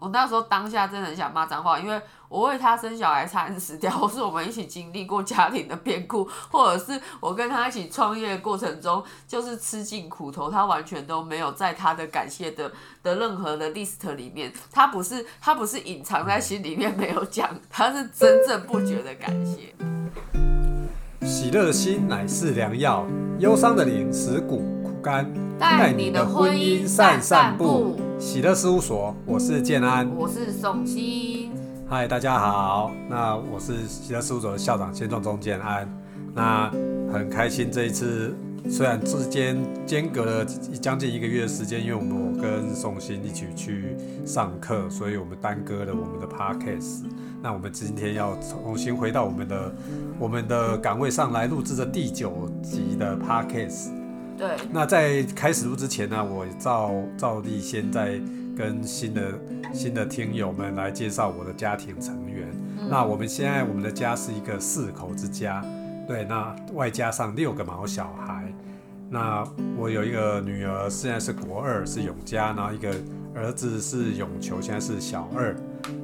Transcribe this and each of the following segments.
我那时候当下真的很想骂脏话，因为我为他生小孩差点死掉，或是我们一起经历过家庭的变故，或者是我跟他一起创业的过程中，就是吃尽苦头，他完全都没有在他的感谢的的任何的 list 里面，他不是他不是隐藏在心里面没有讲，他是真正不觉得感谢。喜乐的心乃是良药，忧伤的灵使骨枯干。带你的婚姻散散步。喜乐事务所，我是建安，我是宋鑫。嗨，大家好，那我是喜乐事务所的校长先壮中建安。那很开心这一次，虽然之间间隔了将近一个月的时间，因为我们我跟宋鑫一起去上课，所以我们耽搁了我们的 podcast。那我们今天要重新回到我们的我们的岗位上来录制的第九集的 podcast。对，那在开始录之前呢，我照照例先在跟新的新的听友们来介绍我的家庭成员。那我们现在我们的家是一个四口之家，对，那外加上六个毛小孩。那我有一个女儿，现在是国二，是永嘉，然后一个儿子是永球，现在是小二。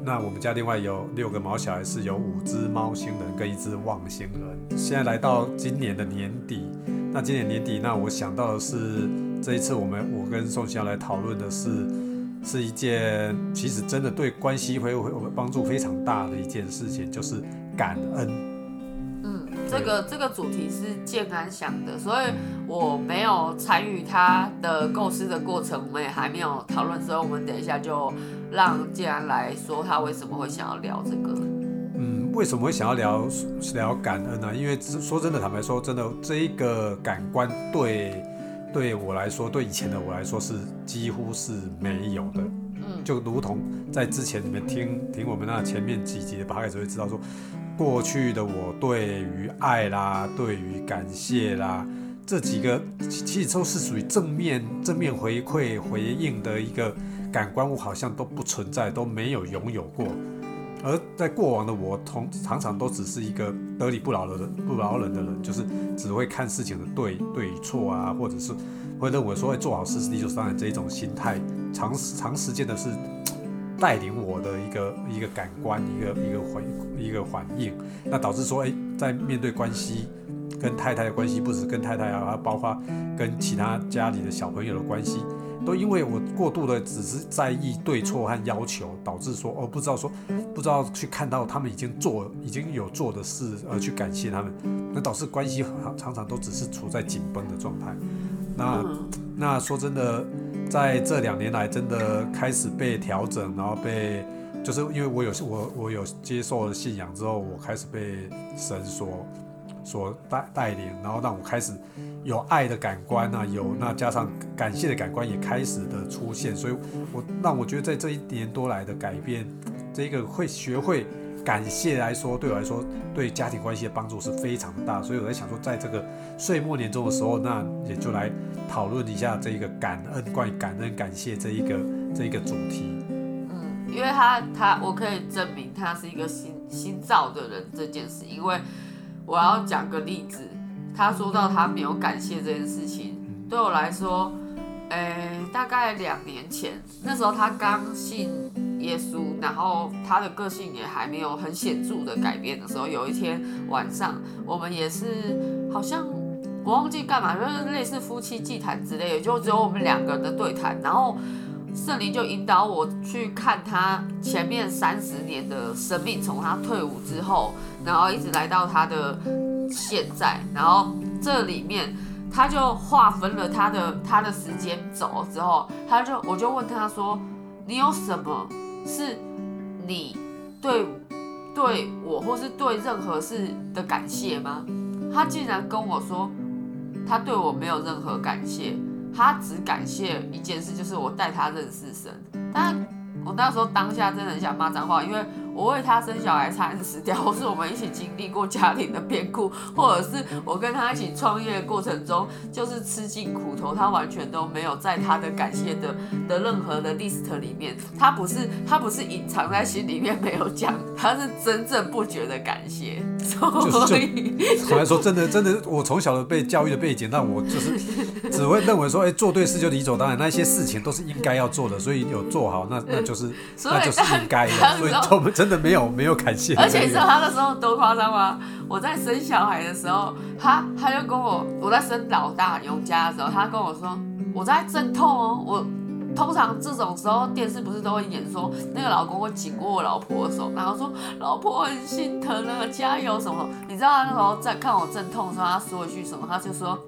那我们家另外有六个毛小孩，是有五只猫星人跟一只旺星人。现在来到今年的年底。那今年年底，那我想到的是，这一次我们我跟宋鑫要来讨论的是，是一件其实真的对关系会会帮助非常大的一件事情，就是感恩。嗯，这个这个主题是建安想的，所以我没有参与他的构思的过程，我们也还没有讨论，所以我们等一下就让建安来说他为什么会想要聊这个。为什么会想要聊聊感恩呢？因为说真的，坦白说，真的这一个感官对对我来说，对以前的我来说是几乎是没有的。嗯，就如同在之前你们听听我们那前面几集的八开始会知道说，过去的我对于爱啦，对于感谢啦，这几个其实都是属于正面正面回馈回应的一个感官，我好像都不存在，都没有拥有过。而在过往的我，同常常都只是一个得理不饶人、不饶人的人，就是只会看事情的对对错啊，或者是会认为说会做好事是理所当然这一种心态，长长时间的是带领我的一个一个感官、一个一个回一个反应，那导致说，哎，在面对关系跟太太的关系，不止跟太太啊，包括跟其他家里的小朋友的关系。都因为我过度的只是在意对错和要求，导致说哦不知道说不知道去看到他们已经做已经有做的事而去感谢他们，那导致关系常常都只是处在紧绷的状态。那那说真的，在这两年来真的开始被调整，然后被就是因为我有我我有接受了信仰之后，我开始被神所所带带领，然后让我开始。有爱的感官啊，有那加上感谢的感官也开始的出现，所以我让我觉得在这一年多来的改变，这个会学会感谢来说，对我来说对家庭关系的帮助是非常大。所以我在想说，在这个岁末年终的时候，那也就来讨论一下这个感恩，关于感恩感谢这一个这一个主题。嗯，因为他他我可以证明他是一个心心造的人这件事，因为我要讲个例子。他说到他没有感谢这件事情，对我来说，诶，大概两年前，那时候他刚信耶稣，然后他的个性也还没有很显著的改变的时候，有一天晚上，我们也是好像我忘记干嘛，就是类似夫妻祭坛之类的，就只有我们两个人的对谈，然后圣灵就引导我去看他前面三十年的生命，从他退伍之后，然后一直来到他的。现在，然后这里面他就划分了他的他的时间走了之后，他就我就问他说：“你有什么是你对对我或是对任何事的感谢吗？”他竟然跟我说，他对我没有任何感谢，他只感谢一件事，就是我带他认识神。但我那时候当下真的很想骂脏话，因为。我为他生小孩差点死掉，或是我们一起经历过家庭的变故，或者是我跟他一起创业的过程中，就是吃尽苦头，他完全都没有在他的感谢的的任何的 list 里面，他不是他不是隐藏在心里面没有讲，他是真正不觉得感谢，所以坦白说，真的真的，我从小的被教育的背景，让我就是只会认为说，哎，做对事就理所当然，那些事情都是应该要做的，所以有做好，那那就是那就是应该的，所以我们真真的没有 没有感谢。而且你知道他那时候多夸张吗？我在生小孩的时候，他他就跟我，我在生老大永家的时候，他跟我说，我在阵痛哦，我。通常这种时候，电视不是都会演说那个老公会紧握我老婆的手，然后说老婆很心疼啊，加油什么？你知道他那时候在看我阵痛的时候，他说一句什么？他就说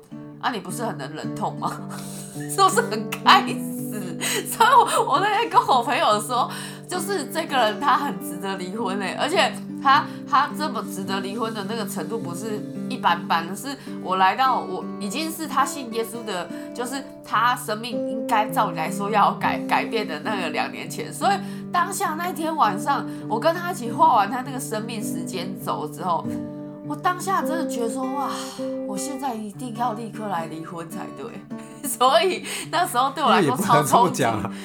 啊，你不是很能忍痛吗？是不是很该死？所以我我那天跟我朋友说，就是这个人他很值得离婚嘞，而且。他他这么值得离婚的那个程度不是一般般，是我来到我已经是他信耶稣的，就是他生命应该照理来说要改改变的那个两年前，所以当下那天晚上，我跟他一起画完他那个生命时间轴之后，我当下真的觉得说哇，我现在一定要立刻来离婚才对。所以那时候对我来说超冲击，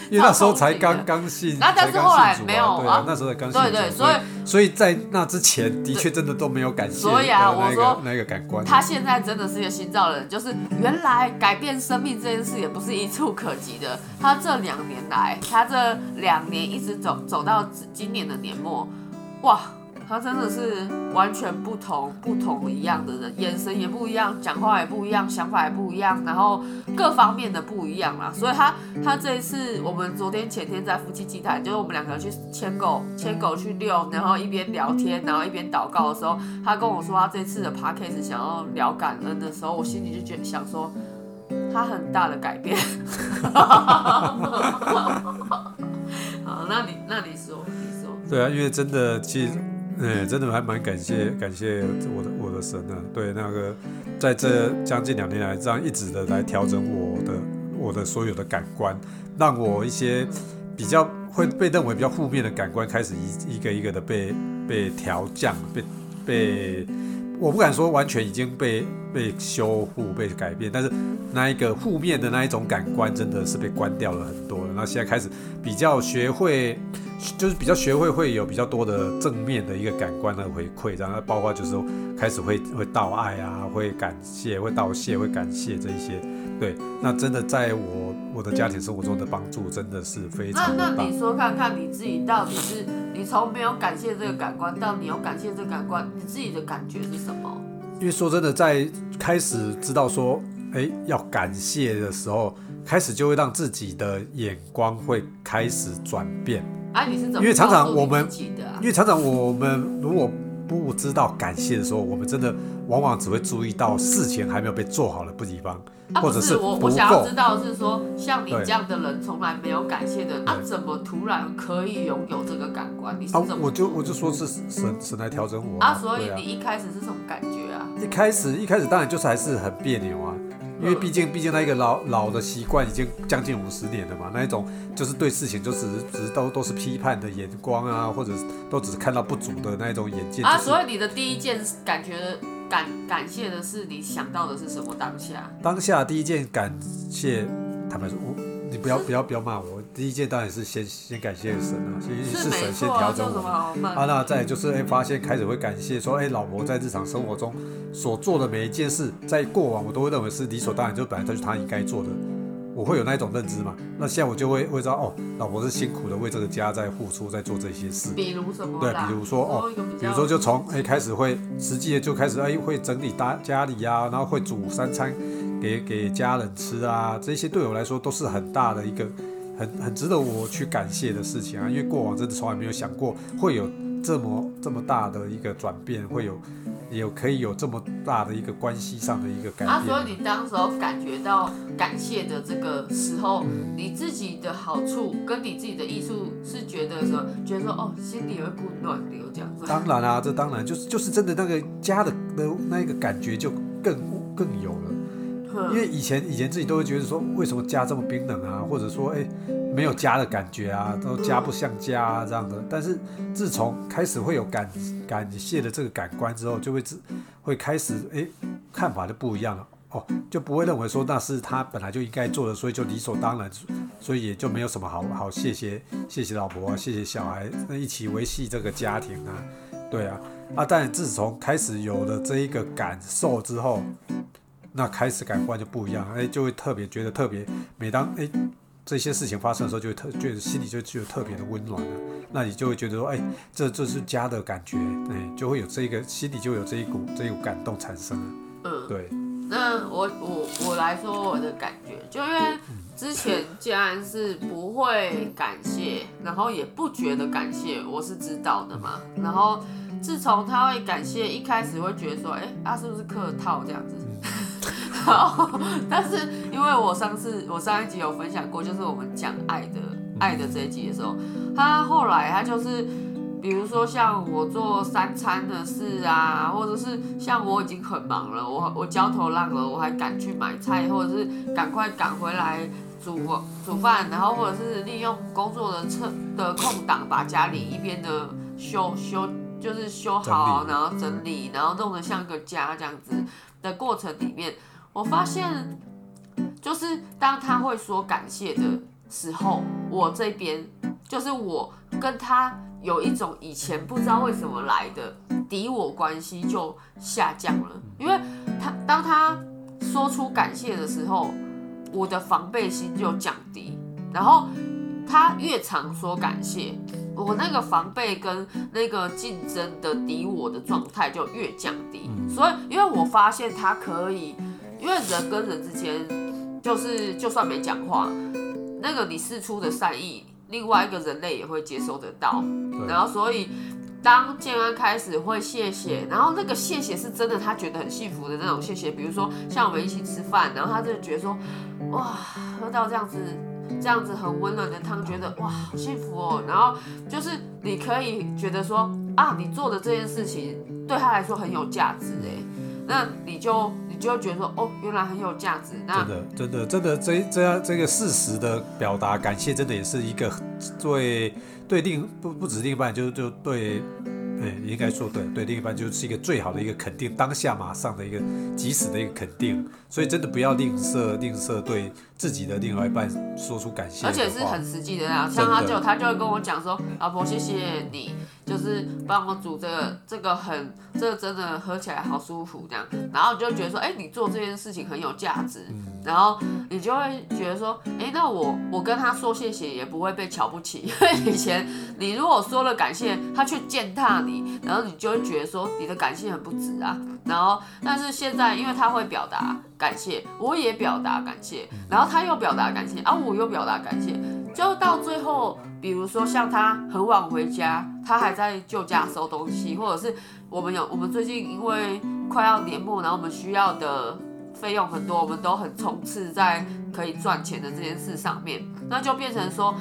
因为那时候才刚刚信，那但是后来没有啊，那时候才刚信，对对，所以所以在那之前的确真的都没有感谢，所以啊，我说那个感官，他现在真的是一个新造人，就是原来改变生命这件事也不是一触可及的，他这两年来，他这两年一直走走到今年的年末，哇。他真的是完全不同、不同一样的人，眼神也不一样，讲话也不一样，想法也不一样，然后各方面的不一样啦。所以他他这一次，我们昨天前天在夫妻祭坛，就是我们两个人去牵狗，牵狗去遛，然后一边聊天，然后一边祷告的时候，他跟我说他这次的 p a c k a g e 想要聊感恩的时候，我心里就觉得想说他很大的改变。好，那你那你说你说，对啊，因为真的其实。哎，真的还蛮感谢感谢我的我的神啊！对，那个在这将近两年来，这样一直的来调整我的我的所有的感官，让我一些比较会被认为比较负面的感官开始一一个一个的被被调降，被被我不敢说完全已经被被修复被改变，但是那一个负面的那一种感官真的是被关掉了很多了。那现在开始比较学会。就是比较学会会有比较多的正面的一个感官的回馈，然后包括就是开始会会道爱啊，会感谢，会道谢，会感谢这一些。对，那真的在我我的家庭生活中的帮助真的是非常那那你说看看你自己到底是你从没有感谢这个感官到你有感谢这个感官，你自己的感觉是什么？因为说真的，在开始知道说哎要感谢的时候，开始就会让自己的眼光会开始转变。啊，你是怎么？因为常常我们，因为常常我们如果不知道感谢的时候，我们真的往往只会注意到事情还没有被做好的不地方，或者是我我想要知道是说，像你这样的人从来没有感谢的，啊，怎么突然可以拥有这个感官？你是怎么？我就我就说是神神来调整我啊，所以你一开始是什么感觉啊？一开始一开始当然就是还是很别扭啊。因为毕竟，毕竟那一个老老的习惯已经将近五十年了嘛，那一种就是对事情就只只都都是批判的眼光啊，或者都只是看到不足的那一种眼界啊。所以你的第一件感觉感感谢的是你想到的是什么当下？当下第一件感谢，坦白说，我你不要不要不要骂我。第一件当然是先先感谢神啊，先是神先调整我们啊，那再就是哎发现开始会感谢说哎老婆在日常生活中所做的每一件事，在过往我都会认为是理所当然，就本来就是他应该做的，我会有那一种认知嘛。那现在我就会会知道哦，老婆是辛苦的为这个家在付出，在做这些事。比如什么？对，比如说哦，比如说就从哎开始会实际的就开始哎会整理家家里呀，然后会煮三餐给给家人吃啊，这些对我来说都是很大的一个。很很值得我去感谢的事情啊，因为过往真的从来没有想过会有这么这么大的一个转变，会有有可以有这么大的一个关系上的一个改变。啊，所以你当时候感觉到感谢的这个时候，你自己的好处跟你自己的艺术是觉得说，觉得说哦，心里有一股暖流这样子。当然啦，这当然就是就是真的那个家的那那一个感觉就更更有了。因为以前以前自己都会觉得说，为什么家这么冰冷啊？或者说，哎，没有家的感觉啊，都家不像家啊这样的。但是自从开始会有感感谢的这个感官之后，就会自会开始哎看法就不一样了哦，就不会认为说那是他本来就应该做的，所以就理所当然，所以也就没有什么好好谢谢谢谢老婆啊，谢谢小孩，那一起维系这个家庭啊，对啊啊，但自从开始有了这一个感受之后。那开始感官就不一样，哎，就会特别觉得特别。每当哎这些事情发生的时候，就会特觉得心里就就有特别的温暖了。那你就会觉得说，哎，这这是家的感觉，哎，就会有这个心里就有这一股这一股感动产生了。嗯，对。那我我我来说我的感觉，就因为之前既然是不会感谢，然后也不觉得感谢，我是知道的嘛。然后自从他会感谢，一开始会觉得说，哎，他是不是客套这样子？然后，但是因为我上次我上一集有分享过，就是我们讲爱的爱的这一集的时候，他后来他就是，比如说像我做三餐的事啊，或者是像我已经很忙了，我我焦头烂额，我还赶去买菜，或者是赶快赶回来煮煮饭，然后或者是利用工作的车的空档，把家里一边的修修就是修好，然后整理，然后弄得像个家这样子的过程里面。我发现，就是当他会说感谢的时候，我这边就是我跟他有一种以前不知道为什么来的敌我关系就下降了，因为他当他说出感谢的时候，我的防备心就降低，然后他越常说感谢，我那个防备跟那个竞争的敌我的状态就越降低，所以因为我发现他可以。因为人跟人之间，就是就算没讲话，那个你释出的善意，另外一个人类也会接收得到。然后，所以当建安开始会谢谢，然后那个谢谢是真的，他觉得很幸福的那种谢谢。比如说像我们一起吃饭，然后他就觉得说，哇，喝到这样子这样子很温暖的汤，觉得哇好幸福哦。然后就是你可以觉得说啊，你做的这件事情对他来说很有价值哎，那你就。就觉得说哦，原来很有价值。真的，真的，真的，这这样这个事实的表达，感谢真的也是一个最对另不不止另一半，就就对。对，应该说对，对另一半就是一个最好的一个肯定，当下马上的一个及时的一个肯定，所以真的不要吝啬吝啬对自己的另外一半说出感谢，而且是很实际的那样，像他就他就会跟我讲说，老婆谢谢你，就是帮我煮这个这个很这个真的喝起来好舒服这样，然后就觉得说，哎，你做这件事情很有价值，然后你就会觉得说，哎，那我我跟他说谢谢也不会被瞧不起，因为以前你如果说了感谢，他去践踏你。然后你就会觉得说你的感谢很不值啊，然后但是现在因为他会表达感谢，我也表达感谢，然后他又表达感谢啊，我又表达感谢，就到最后，比如说像他很晚回家，他还在旧家收东西，或者是我们有我们最近因为快要年末，然后我们需要的费用很多，我们都很冲刺在可以赚钱的这件事上面，那就变成说。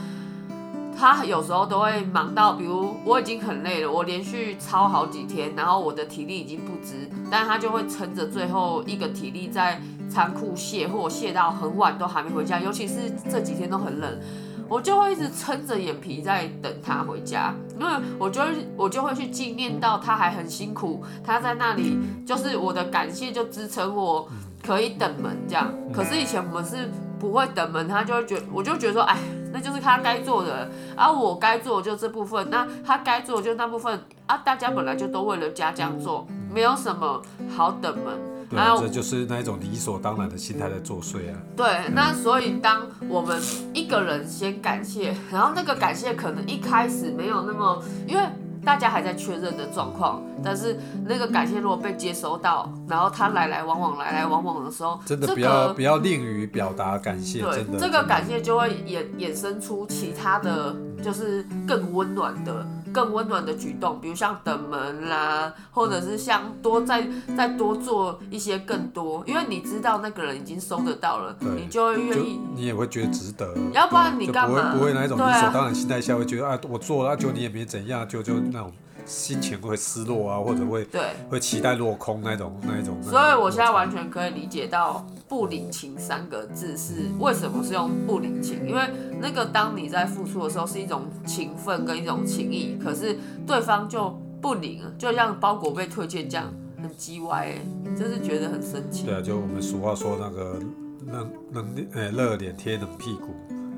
他有时候都会忙到，比如我已经很累了，我连续操好几天，然后我的体力已经不支，但他就会撑着最后一个体力在仓库卸货，卸到很晚都还没回家。尤其是这几天都很冷，我就会一直撑着眼皮在等他回家，因为我就会我就会去纪念到他还很辛苦，他在那里就是我的感谢就支撑我可以等门这样。可是以前我们是不会等门，他就会觉我就觉得说，哎。那就是他该做的，而我该做就这部分，那他该做就那部分啊。大家本来就都为了家这样做，没有什么好等门。对，这就是那一种理所当然的心态在作祟啊。对，那所以当我们一个人先感谢，然后那个感谢可能一开始没有那么，因为。大家还在确认的状况，但是那个感谢如果被接收到，然后他来来往往来来往往的时候，真的不要不要吝于表达感谢，对这个感谢就会衍衍生出其他的就是更温暖的。更温暖的举动，比如像等门啦，或者是像多再再多做一些更多，因为你知道那个人已经收得到了，你就会愿意，你也会觉得值得。要不然你干嘛？不会不会那一种理所当然心态下会觉得啊，我做了就你也没怎样，就就那种。心情会失落啊，或者会对会期待落空那种那一种。所以我现在完全可以理解到“不领情”三个字是为什么是用“不领情”，因为那个当你在付出的时候是一种情分跟一种情谊，可是对方就不领，就像包裹被推荐这样，很叽歪哎，就是觉得很生气。对啊，就我们俗话说那个冷冷呃热脸贴冷屁股。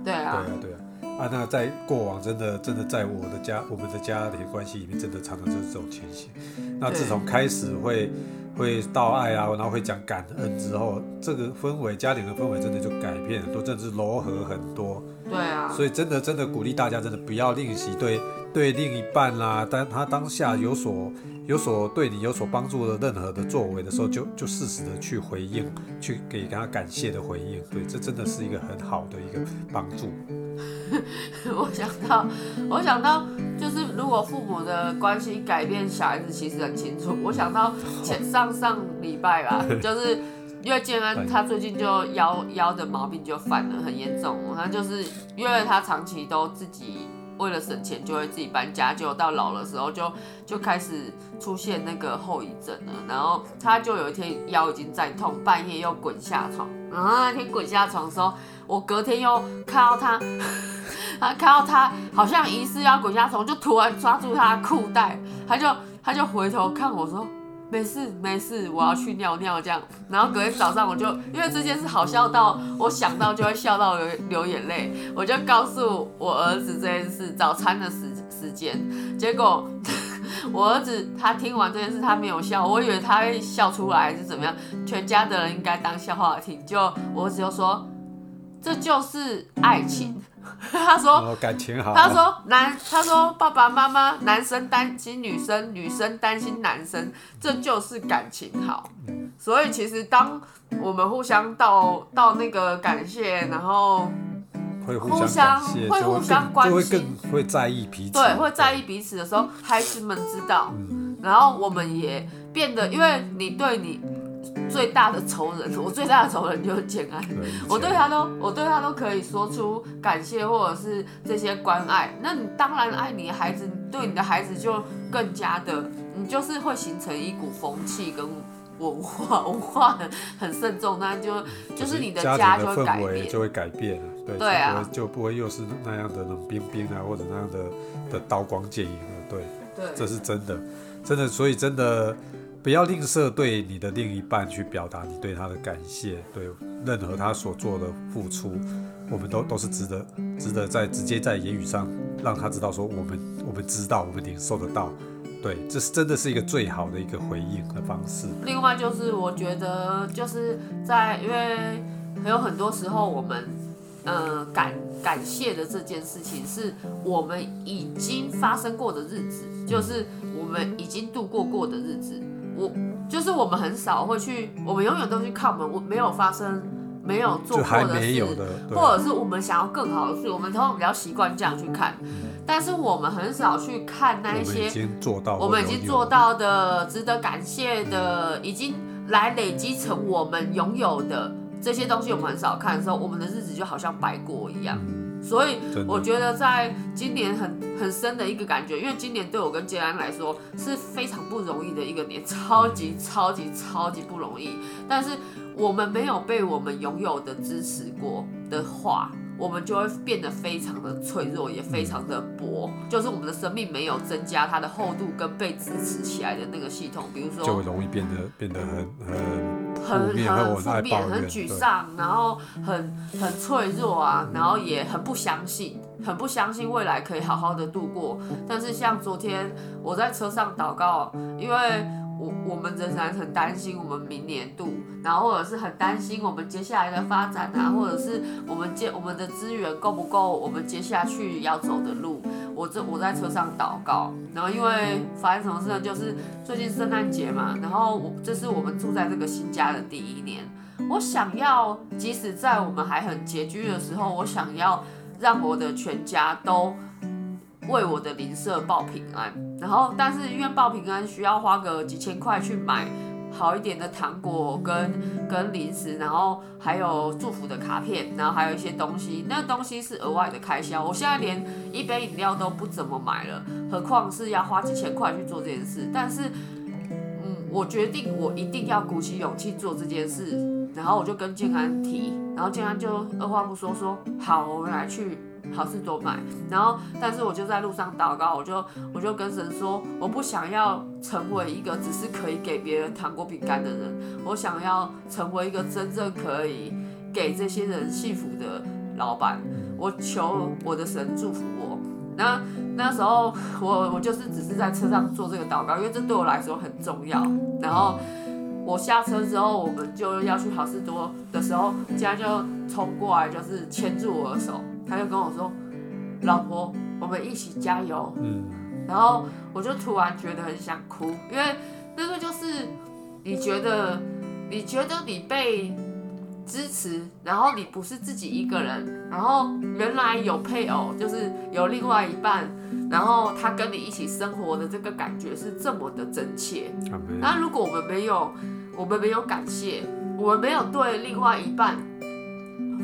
对啊，对啊，对啊。啊，那在过往真的真的在我的家我们的家庭关系里面，真的常常就是这种情形。那自从开始会会道爱啊，然后会讲感恩之后，这个氛围家庭的氛围真的就改变很多，真的是柔和很多。对啊。所以真的真的鼓励大家，真的不要吝惜对对另一半啦，当他当下有所。有所对你有所帮助的任何的作为的时候，就就适时的去回应，去给他感谢的回应。对，这真的是一个很好的一个帮助。我想到，我想到，就是如果父母的关系改变，小孩子其实很清楚。我想到前上上礼拜吧，就是因为建安他最近就腰腰的毛病就犯了，很严重。他就是因为他长期都自己。为了省钱，就会自己搬家，就到老的时候就就开始出现那个后遗症了。然后他就有一天腰已经在痛，半夜又滚下床。然后那天滚下床的时候，我隔天又看到他，他看到他好像疑似要滚下床，就突然抓住他的裤带，他就他就回头看我说。没事没事，我要去尿尿这样。然后隔天早上我就因为这件事好笑到我想到就会笑到流流眼泪，我就告诉我儿子这件事，早餐的时时间。结果 我儿子他听完这件事他没有笑，我以为他会笑出来还是怎么样，全家的人应该当笑话听。就我儿子就说，这就是爱情。他说感情好。他说男，他说爸爸妈妈，男生担心女生，女生担心男生，这就是感情好。所以其实当我们互相到到那个感谢，然后会互相会互相关心，会在意彼此，对，会在意彼此的时候，孩子们知道，然后我们也变得，因为你对你。最大的仇人，我最大的仇人就是简安。我对他都，我对他都可以说出感谢或者是这些关爱。那你当然爱你的孩子，对你的孩子就更加的，你就是会形成一股风气跟文化，文化很很慎重，那就就是你的家就会改变，就会改变了。对，对啊，就不会又是那样的冷冰冰啊，或者那样的的刀光剑影了。对，对，这是真的，真的，所以真的。不要吝啬对你的另一半去表达你对他的感谢，对任何他所做的付出，我们都都是值得，值得在直接在言语上让他知道说我们我们知道我们领受得到，对，这是真的是一个最好的一个回应的方式。另外就是我觉得就是在因为还有很多时候我们呃感感谢的这件事情是我们已经发生过的日子，就是我们已经度过过的日子。我就是我们很少会去，我们永远都去看我们我没有发生、没有做过的事，或者是我们想要更好的事，我们通常比较习惯这样去看。但是我们很少去看那一些我们已经做到的、值得感谢的、已经来累积成我们拥有的这些东西，我们很少看的时候，我们的日子就好像白过一样。所以我觉得在今年很很深的一个感觉，因为今年对我跟杰安来说是非常不容易的一个年，超级超级超级不容易。但是我们没有被我们拥有的支持过的话。我们就会变得非常的脆弱，也非常的薄，就是我们的生命没有增加它的厚度跟被支持起来的那个系统，比如说就容易变得变得很很很很负面、很沮丧，然后很很脆弱啊，然后也很不相信，很不相信未来可以好好的度过。但是像昨天我在车上祷告，因为。我我们仍然很担心我们明年度，然后或者是很担心我们接下来的发展啊，或者是我们接我们的资源够不够，我们接下去要走的路。我这我在车上祷告，然后因为发生什么事呢？就是最近圣诞节嘛，然后我这是我们住在这个新家的第一年，我想要即使在我们还很拮据的时候，我想要让我的全家都。为我的邻舍报平安，然后但是因为报平安需要花个几千块去买好一点的糖果跟跟零食，然后还有祝福的卡片，然后还有一些东西，那东西是额外的开销。我现在连一杯饮料都不怎么买了，何况是要花几千块去做这件事。但是，嗯，我决定我一定要鼓起勇气做这件事，然后我就跟健安提，然后健安就二话不说说好，我们来去。好事多买。然后，但是我就在路上祷告，我就我就跟神说，我不想要成为一个只是可以给别人糖果饼干的人，我想要成为一个真正可以给这些人幸福的老板。我求我的神祝福我。那那时候我我就是只是在车上做这个祷告，因为这对我来说很重要。然后。我下车之后，我们就要去好事多的时候，家就冲过来，就是牵住我的手，他就跟我说：“老婆，我们一起加油。”嗯，然后我就突然觉得很想哭，因为那个就是你觉得，你觉得你被支持，然后你不是自己一个人，然后原来有配偶，就是有另外一半，然后他跟你一起生活的这个感觉是这么的真切。那如果我们没有，我们没有感谢，我们没有对另外一半，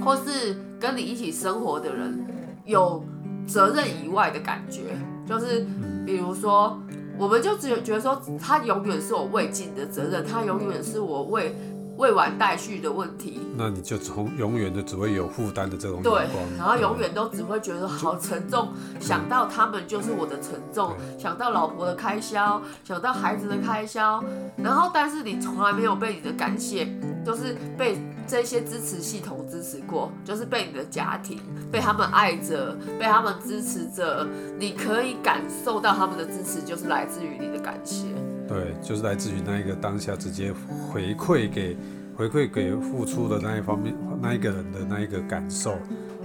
或是跟你一起生活的人有责任以外的感觉，就是比如说，我们就只有觉得说，他永远是我未尽的责任，他永远是我未。未完待续的问题，那你就从永远的只会有负担的这种对，然后永远都只会觉得好沉重，想到他们就是我的沉重，想到老婆的开销，想到孩子的开销，然后但是你从来没有被你的感谢，就是被这些支持系统支持过，就是被你的家庭被他们爱着，被他们支持着，你可以感受到他们的支持，就是来自于你的感谢。对，就是来自于那一个当下直接回馈给回馈给付出的那一方面那一个人的那一个感受，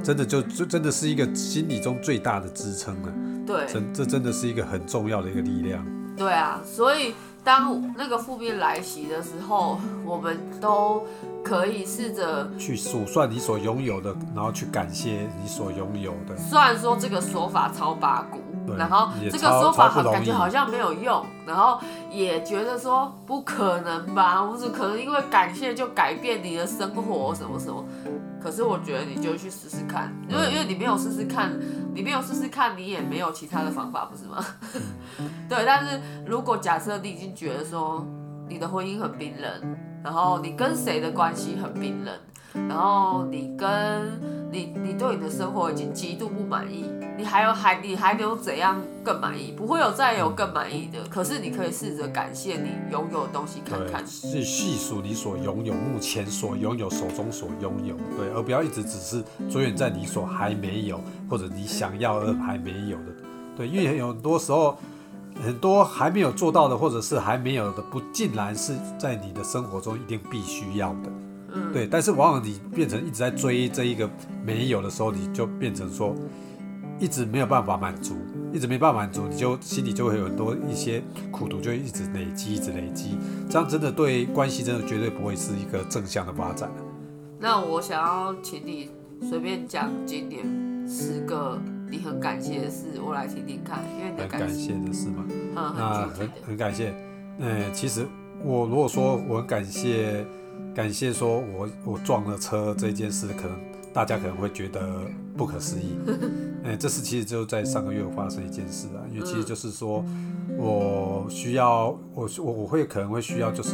真的就就真的是一个心理中最大的支撑了。对，真这真的是一个很重要的一个力量。对啊，所以当那个负面来袭的时候，我们都可以试着去数算你所拥有的，然后去感谢你所拥有的。虽然说这个说法超八股。然后这个说法感觉好像没有用，然后也觉得说不可能吧，不是可能因为感谢就改变你的生活什么什么。可是我觉得你就去试试看，因为因为你没有试试看，你没有试试看，你也没有其他的方法，不是吗？对，但是如果假设你已经觉得说你的婚姻很冰冷，然后你跟谁的关系很冰冷。然后你跟你，你对你的生活已经极度不满意，你还有还你还能怎样更满意？不会有再有更满意的。可是你可以试着感谢你拥有的东西，看看，去细数你所拥有，目前所拥有，手中所拥有，对，而不要一直只是着眼在你所还没有或者你想要而还没有的，对，因为有很多时候很多还没有做到的，或者是还没有的，不尽然是在你的生活中一定必须要的。对，但是往往你变成一直在追这一个没有的时候，你就变成说一直没有办法满足，一直没办法满足，你就心里就会有很多一些苦毒，就一直累积，一直累积，这样真的对关系真的绝对不会是一个正向的发展那我想要请你随便讲今年十个你很感谢的事，我来听听看，因为很感谢的事嘛。那很很感谢。嗯，其实我如果说我很感谢。感谢说，我我撞了车这件事，可能大家可能会觉得不可思议。哎，这事其实就在上个月发生一件事啊，因为其实就是说我需要我我我会可能会需要就是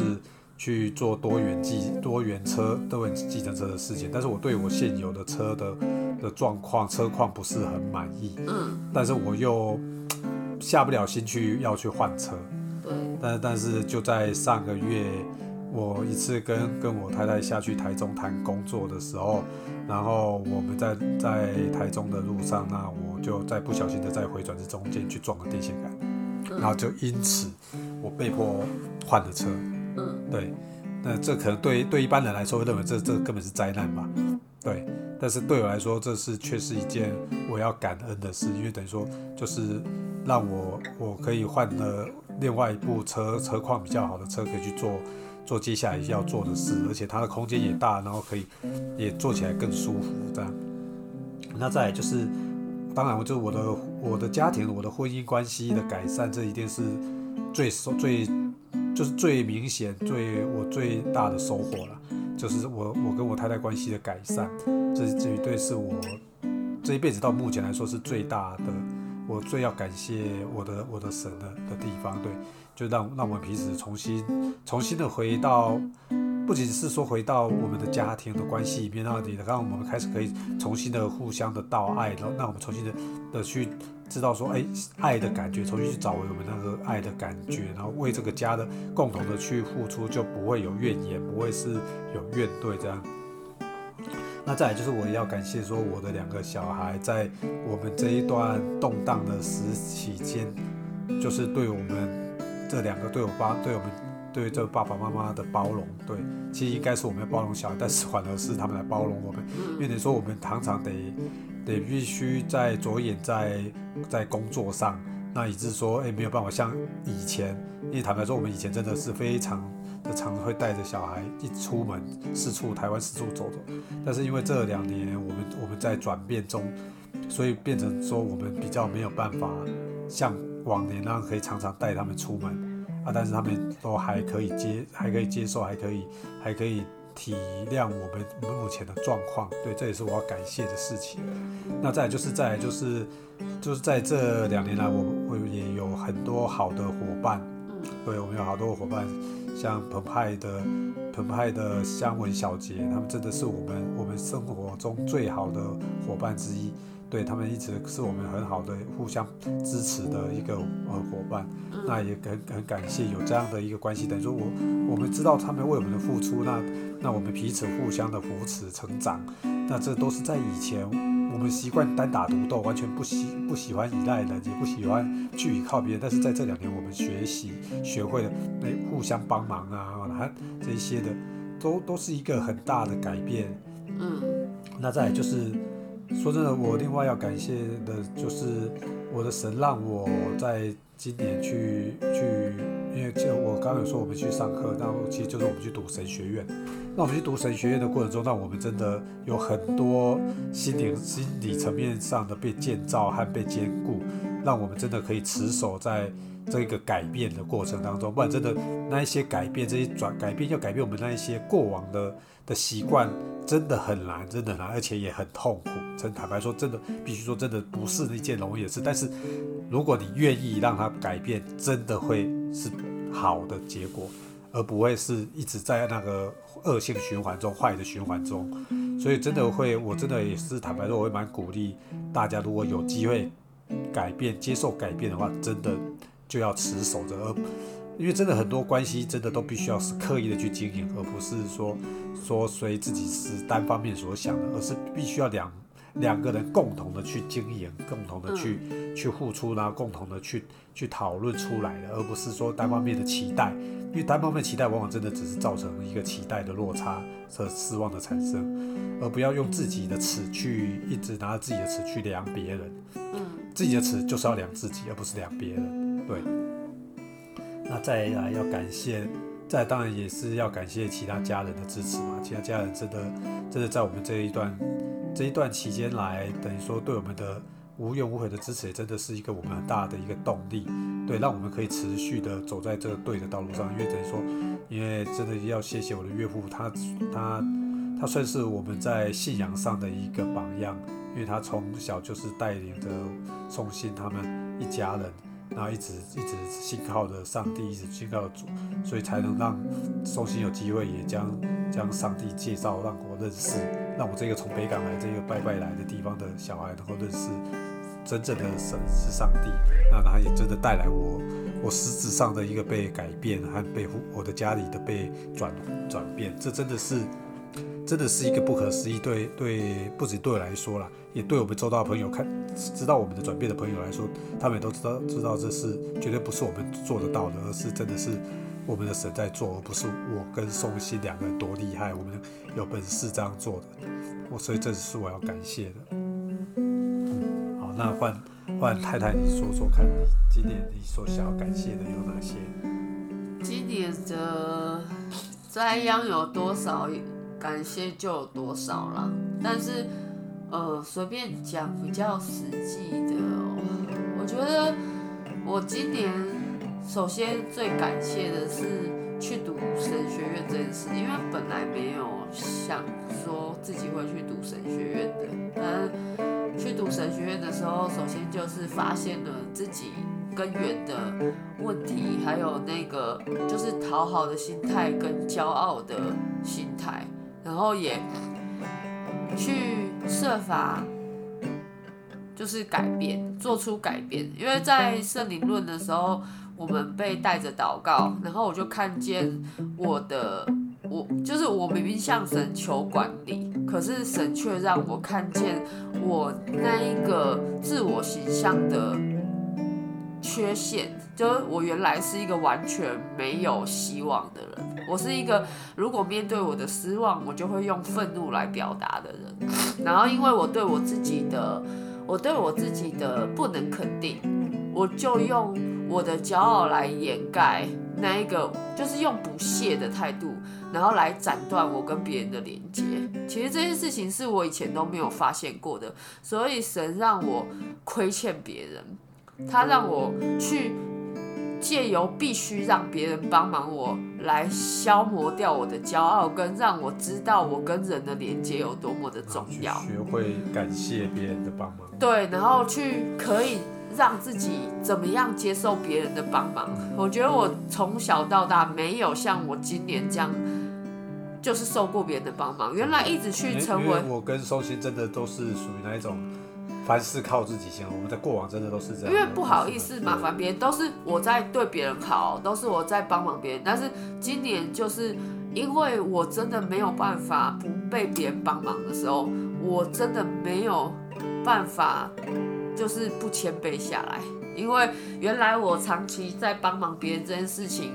去做多元计多元车多元计程车的事情，但是我对我现有的车的的状况车况不是很满意。嗯，但是我又下不了心去要去换车。对，但但是就在上个月。我一次跟跟我太太下去台中谈工作的时候，然后我们在在台中的路上，那我就在不小心的在回转之中间去撞了电线杆，然后就因此我被迫换了车。嗯，对，那这可能对对一般人来说认为这这根本是灾难吧？对，但是对我来说这是却是一件我要感恩的事，因为等于说就是让我我可以换了另外一部车车况比较好的车可以去做。做接下来要做的事，而且它的空间也大，然后可以也做起来更舒服。这样，那再就是，当然，我就我的我的家庭，我的婚姻关系的改善，这一定是最收最就是最明显、最我最大的收获了。就是我我跟我太太关系的改善，这绝对是我这一辈子到目前来说是最大的，我最要感谢我的我的神的的地方。对。就让让我们彼此重新重新的回到不仅是说回到我们的家庭的关系里面，让你让我们开始可以重新的互相的道爱，然后让我们重新的的去知道说，哎，爱的感觉，重新去找回我们那个爱的感觉，然后为这个家的共同的去付出，就不会有怨言，不会是有怨对这样。那再来就是我也要感谢说我的两个小孩，在我们这一段动荡的时期间，就是对我们这两个对我爸对我们对这爸爸妈妈的包容，对，其实应该是我们要包容小孩，但是反而是他们来包容我们，因为你说我们常常得得必须在着眼在在工作上，那以致说哎没有办法像以前，因为坦白说我们以前真的是非常。的常会带着小孩一出门四处台湾四处走走，但是因为这两年我们我们在转变中，所以变成说我们比较没有办法像往年那样可以常常带他们出门啊，但是他们都还可以接还可以接受还可以还可以体谅我们我们目前的状况，对，这也是我要感谢的事情。那再就是再就是就是在这两年来，我我也有很多好的伙伴，对我们有好多伙伴。像澎湃的澎湃的香文小姐，他们真的是我们我们生活中最好的伙伴之一，对他们一直是我们很好的互相支持的一个呃伙伴。那也很很感谢有这样的一个关系，等于说我我们知道他们为我们的付出，那那我们彼此互相的扶持成长，那这都是在以前。我们习惯单打独斗，完全不喜不喜欢依赖人，也不喜欢去依靠别人。但是在这两年，我们学习学会了那互相帮忙啊，还这些的，都都是一个很大的改变。嗯，那再就是说真的，我另外要感谢的就是我的神，让我在今年去去，因为就我刚刚有说我们去上课，那其实就是我们去读神学院。那我们去读神学院的过程中，那我们真的有很多心灵、心理层面上的被建造和被兼顾，让我们真的可以持守在这个改变的过程当中。不然，真的那一些改变，这些转改变，要改变我们那一些过往的的习惯，真的很难，真的难，而且也很痛苦。真坦白说，真的必须说，真的不是一件容易的事。但是，如果你愿意让它改变，真的会是好的结果。而不会是一直在那个恶性循环中、坏的循环中，所以真的会，我真的也是坦白说，我会蛮鼓励大家，如果有机会改变、接受改变的话，真的就要持守着，而因为真的很多关系真的都必须要是刻意的去经营，而不是说说随自己是单方面所想的，而是必须要两。两个人共同的去经营，共同的去去付出，然后共同的去去讨论出来的，而不是说单方面的期待，因为单方面期待往往真的只是造成一个期待的落差和失望的产生，而不要用自己的尺去一直拿着自己的尺去量别人，嗯，自己的尺就是要量自己，而不是量别人，对。那再来要感谢，再当然也是要感谢其他家人的支持嘛，其他家人真的真的在我们这一段。这一段期间来，等于说对我们的无怨无悔的支持，也真的是一个我们很大的一个动力，对，让我们可以持续的走在这个对的道路上。因为等于说，因为真的要谢谢我的岳父，他他他算是我们在信仰上的一个榜样，因为他从小就是带领着宋鑫他们一家人，然后一直一直信靠着上帝，一直信靠主，所以才能让宋鑫有机会也将将上帝介绍让我认识。让我这个从北港来这个拜拜来的地方的小孩能够认识真正的神是上帝，那他也真的带来我我实质上的一个被改变和被我的家里的被转转变，这真的是真的是一个不可思议。对对，不止对我来说啦，也对我们周到的朋友看知道我们的转变的朋友来说，他们也都知道知道这是绝对不是我们做得到的，而是真的是。我们的神在做，而不是我跟宋鑫两个人多厉害，我们有本事这样做的。我所以这是我要感谢的。嗯，好，那换换太太，你说说看你，今年你所想要感谢的有哪些？今年的栽秧有多少，感谢就有多少了。但是，呃，随便讲比较实际的，我觉得我今年。首先最感谢的是去读神学院这件事，因为本来没有想说自己会去读神学院的。但去读神学院的时候，首先就是发现了自己根源的问题，还有那个就是讨好的心态跟骄傲的心态，然后也去设法就是改变，做出改变。因为在圣灵论的时候，我们被带着祷告，然后我就看见我的。我就是我明明向神求管理，可是神却让我看见我那一个自我形象的缺陷，就是我原来是一个完全没有希望的人。我是一个如果面对我的失望，我就会用愤怒来表达的人。然后因为我对我自己的，我对我自己的不能肯定，我就用我的骄傲来掩盖那一个，就是用不屑的态度。然后来斩断我跟别人的连接，其实这件事情是我以前都没有发现过的，所以神让我亏欠别人，他让我去借由必须让别人帮忙我来消磨掉我的骄傲，跟让我知道我跟人的连接有多么的重要，学会感谢别人的帮忙，对，然后去可以。让自己怎么样接受别人的帮忙？我觉得我从小到大没有像我今年这样，就是受过别人的帮忙。原来一直去成为我跟收心真的都是属于那一种，凡事靠自己先。我们在过往真的都是这样，因为不好意思麻烦别人，都是我在对别人好，都是我在帮忙别人。但是今年就是因为我真的没有办法不被别人帮忙的时候，我真的没有办法。就是不谦卑下来，因为原来我长期在帮忙别人这件事情，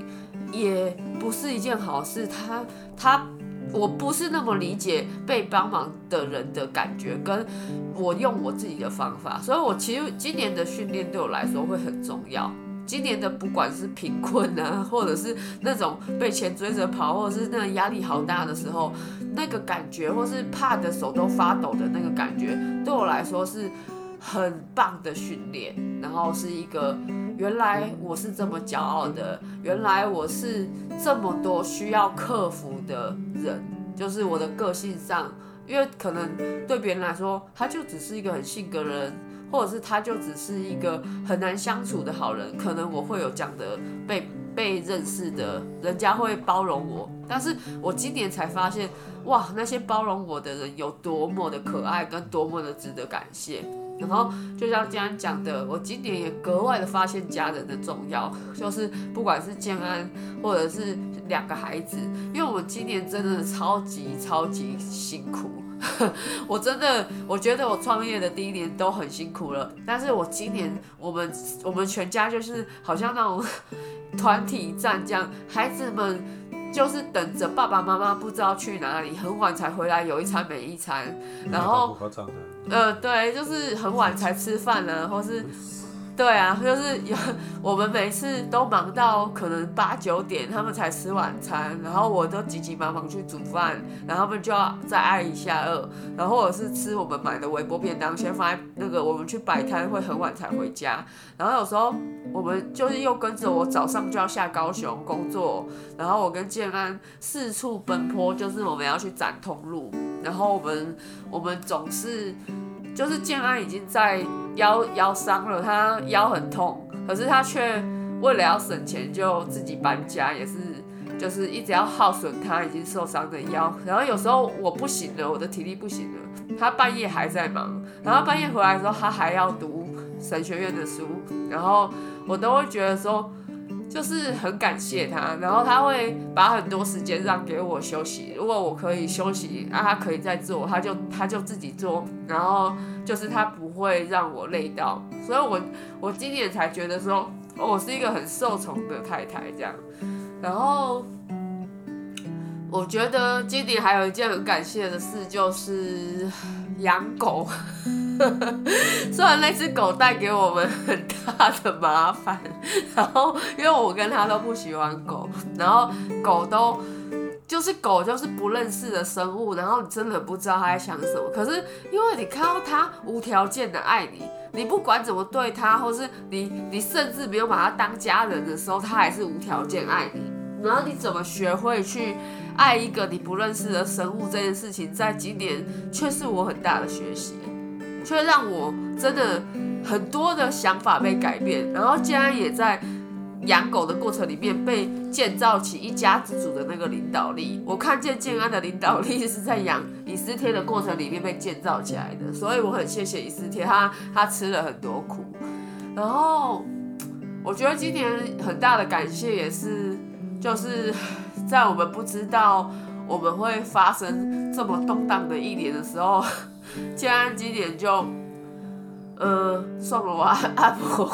也不是一件好事。他他，我不是那么理解被帮忙的人的感觉，跟我用我自己的方法。所以，我其实今年的训练对我来说会很重要。今年的不管是贫困啊，或者是那种被钱追着跑，或者是那个压力好大的时候，那个感觉，或是怕的手都发抖的那个感觉，对我来说是。很棒的训练，然后是一个原来我是这么骄傲的，原来我是这么多需要克服的人，就是我的个性上，因为可能对别人来说，他就只是一个很性格的人，或者是他就只是一个很难相处的好人，可能我会有这样的被被认识的，人家会包容我，但是我今年才发现，哇，那些包容我的人有多么的可爱，跟多么的值得感谢。然后就像今天讲的，我今年也格外的发现家人的重要，就是不管是建安或者是两个孩子，因为我今年真的超级超级辛苦，我真的我觉得我创业的第一年都很辛苦了，但是我今年我们我们全家就是好像那种 团体战这样，孩子们。就是等着爸爸妈妈不知道去哪里，很晚才回来，有一餐没一餐，然后，呃，对，就是很晚才吃饭呢，或是。对啊，就是有 我们每次都忙到可能八九点，他们才吃晚餐，然后我都急急忙忙去煮饭，然后他们就要再挨一下饿，然后或者是吃我们买的微波便当，先放在那个我们去摆摊会很晚才回家，然后有时候我们就是又跟着我早上就要下高雄工作，然后我跟建安四处奔波，就是我们要去展通路，然后我们我们总是。就是建安已经在腰腰伤了，他腰很痛，可是他却为了要省钱，就自己搬家，也是就是一直要耗损他已经受伤的腰。然后有时候我不行了，我的体力不行了，他半夜还在忙，然后半夜回来的时候，他还要读神学院的书，然后我都会觉得说。就是很感谢他，然后他会把很多时间让给我休息。如果我可以休息，啊，他可以再做，他就他就自己做。然后就是他不会让我累到，所以我我今年才觉得说，我是一个很受宠的太太这样。然后我觉得今年还有一件很感谢的事，就是养狗。虽然那只狗带给我们很大的麻烦，然后因为我跟他都不喜欢狗，然后狗都就是狗就是不认识的生物，然后你真的不知道它在想什么。可是因为你看到它无条件的爱你，你不管怎么对它，或是你你甚至没有把它当家人的时候，它还是无条件爱你。然后你怎么学会去爱一个你不认识的生物这件事情，在今年却是我很大的学习。却让我真的很多的想法被改变，然后竟然也在养狗的过程里面被建造起一家之主的那个领导力。我看见建安的领导力是在养以斯帖的过程里面被建造起来的，所以我很谢谢以斯帖，他他吃了很多苦，然后我觉得今年很大的感谢也是，就是 在我们不知道我们会发生这么动荡的一年的时候，建安今年就，呃，送了我按摩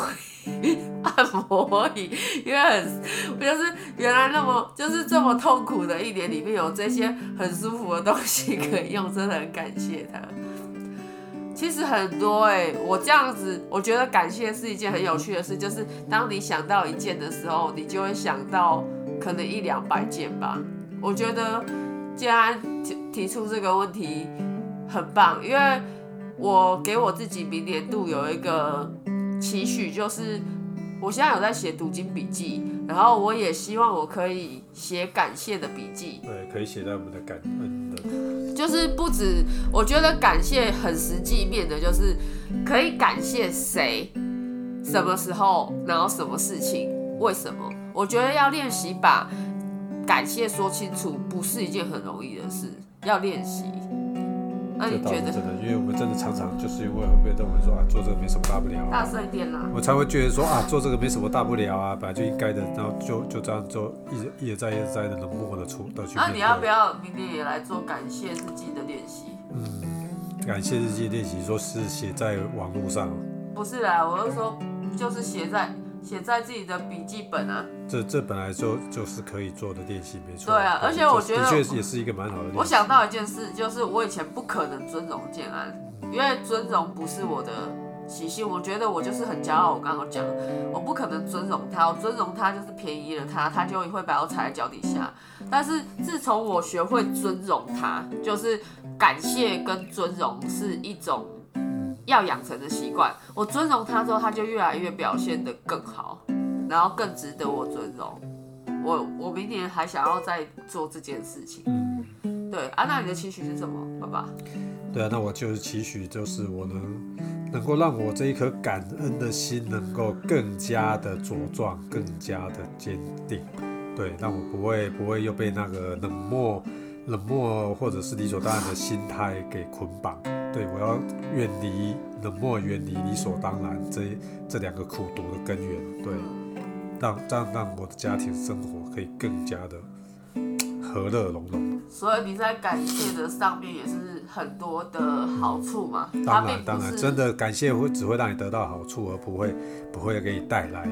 椅，按摩椅，因为很，就是原来那么就是这么痛苦的一年里面有这些很舒服的东西可以用，真的很感谢他。其实很多哎、我这样子，我觉得感谢是一件很有趣的事，就是当你想到一件的时候，你就会想到可能一两百件吧。我觉得既然提提出这个问题很棒，因为我给我自己明年度有一个期许，就是我现在有在写读经笔记，然后我也希望我可以写感谢的笔记。对，可以写在我们的感恩的，就是不止，我觉得感谢很实际面的，就是可以感谢谁、什么时候，然后什么事情，为什么？我觉得要练习把感谢说清楚，不是一件很容易的事，要练习。那你觉得真的，因为我们真的常常就是因为会被认为说啊，做这个没什么大不了大啊，声一点啦？我才会觉得说啊，做这个没什么大不了啊，本来就应该的，然后就就这样做一直一而再一而再的冷漠的出的去。那你要不要明天也来做感谢日记的练习？感谢日记练习，说是写在网络上，不是啦，我是说，就是写在写在自己的笔记本啊。这这本来就就是可以做的练习，没错。对啊而且我觉得的确是也是一个蛮好的。我想到一件事，就是我以前不可能尊荣建安，因为尊荣不是我的习性。我觉得我就是很骄傲，我刚刚讲，我不可能尊荣他，我尊荣他就是便宜了他，他就会把我踩在脚底下。但是自从我学会尊荣他，就是感谢跟尊荣是一种要养成的习惯。我尊重他之后，他就越来越表现得更好，然后更值得我尊重。我我明年还想要再做这件事情。嗯，对啊，那你的期许是什么，爸爸？对啊，那我就是期许，就是我能能够让我这一颗感恩的心能够更加的茁壮，更加的坚定。对，让我不会不会又被那个冷漠、冷漠或者是理所当然的心态给捆绑。对我要远离冷漠，远离理所当然这这两个苦毒的根源。对，让让让我的家庭生活可以更加的和乐融融。所以你在感谢的上面也是很多的好处嘛。它当然，当然，真的感谢会只会让你得到好处，而不会不会给你带来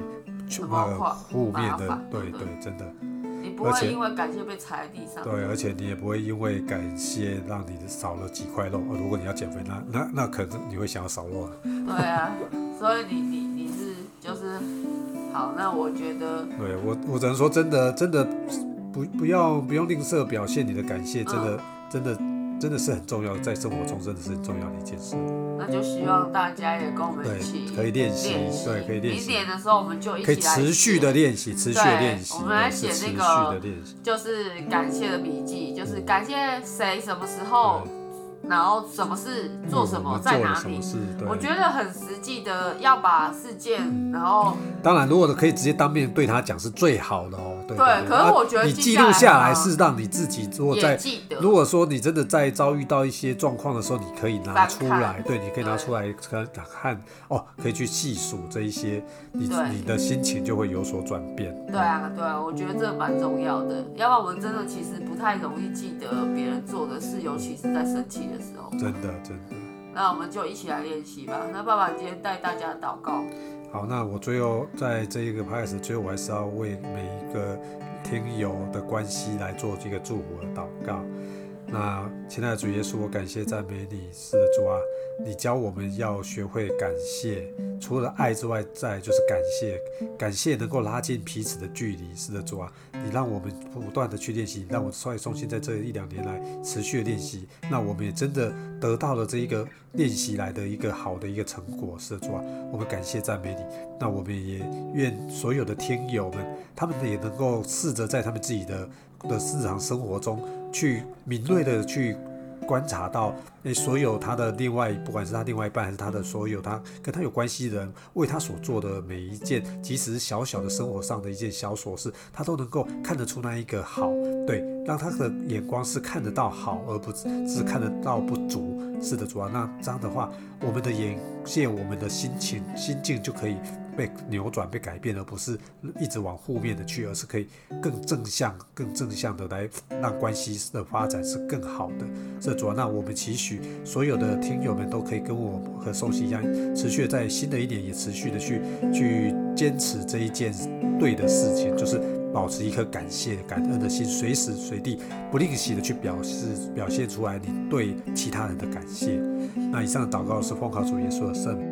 什那个么负面的。对对对，真的你不会因为感谢被踩在地上。对，而且你也不会因为感谢让你少了几块肉。呃如果你要减肥，那那那可能你会想要少肉啊。对啊，所以你你你是就是好，那我觉得对我我只能说，真的真的不不要不用吝啬表现你的感谢，真的、嗯真的真的是很重要，在生活中真的是很重要的一件事。那就希望大家也跟我们一起可以练习对可以练习明年的时候我们就一可以起来持续的练习，持续的练习，我们来写那个。就是感谢的笔记，就是感谢谁什么时候，然后什么事做什么嗯我们在哪里做了什么。事？对我觉得很实际的，要把事件，然后当然，如果可以直接当面对他讲是最好的哦。对对可是啊我觉得你记录下来啊是让你自己，如果在记得。如果说你真的在遭遇到一些状况的时候，你可以拿出来，对，你可以拿出来看看哦，可以去细数这一些，你你的心情就会有所转变。对啊，对啊，我觉得这蛮重要的，要不然我们真的其实不太容易记得别人做的事，尤其是在生气的时候。真的真的。那我们就一起来练习吧。那爸爸今天带大家祷告，好，那我最后在这一个 p a s 最后我还是要为每一个听友的关系来做这个祝福的祷告。那亲爱的主耶稣，我感谢赞美你，是的主啊，你教我们要学会感谢，除了爱之外，再就是感谢，感谢能够拉近彼此的距离。是的主啊，你让我们不断的去练习，让我率中心在这一两年来持续的练习，那我们也真的得到了这一个练习来的一个好的一个成果。是的主啊，我们感谢赞美你。那我们也愿所有的听友们，他们也能够试着在他们自己的的日常生活中，去敏锐的去观察到，诶，所有他的另外，不管是他另外一半，还是他的所有他跟他有关系的人，为他所做的每一件，即使是小小的生活上的一件小琐事，他都能够看得出那一个好，对，让他的眼光是看得到好，而不是看得到不足。是的，主要那这样的话，我们的眼界，我们的心情、心境就可以。被扭转、被改变，而不是一直往负面的去，而是可以更正向、更正向的来让关系的发展是更好的。这主要，那我们期许所有的听友们都可以跟我和寿喜一样，持续在新的一年也持续的去去坚持这一件对的事情，就是保持一颗感谢、感恩的心，随时随地不吝惜的去表示、表现出来你对其他人的感谢。那以上的祷告是奉靠主耶稣的圣。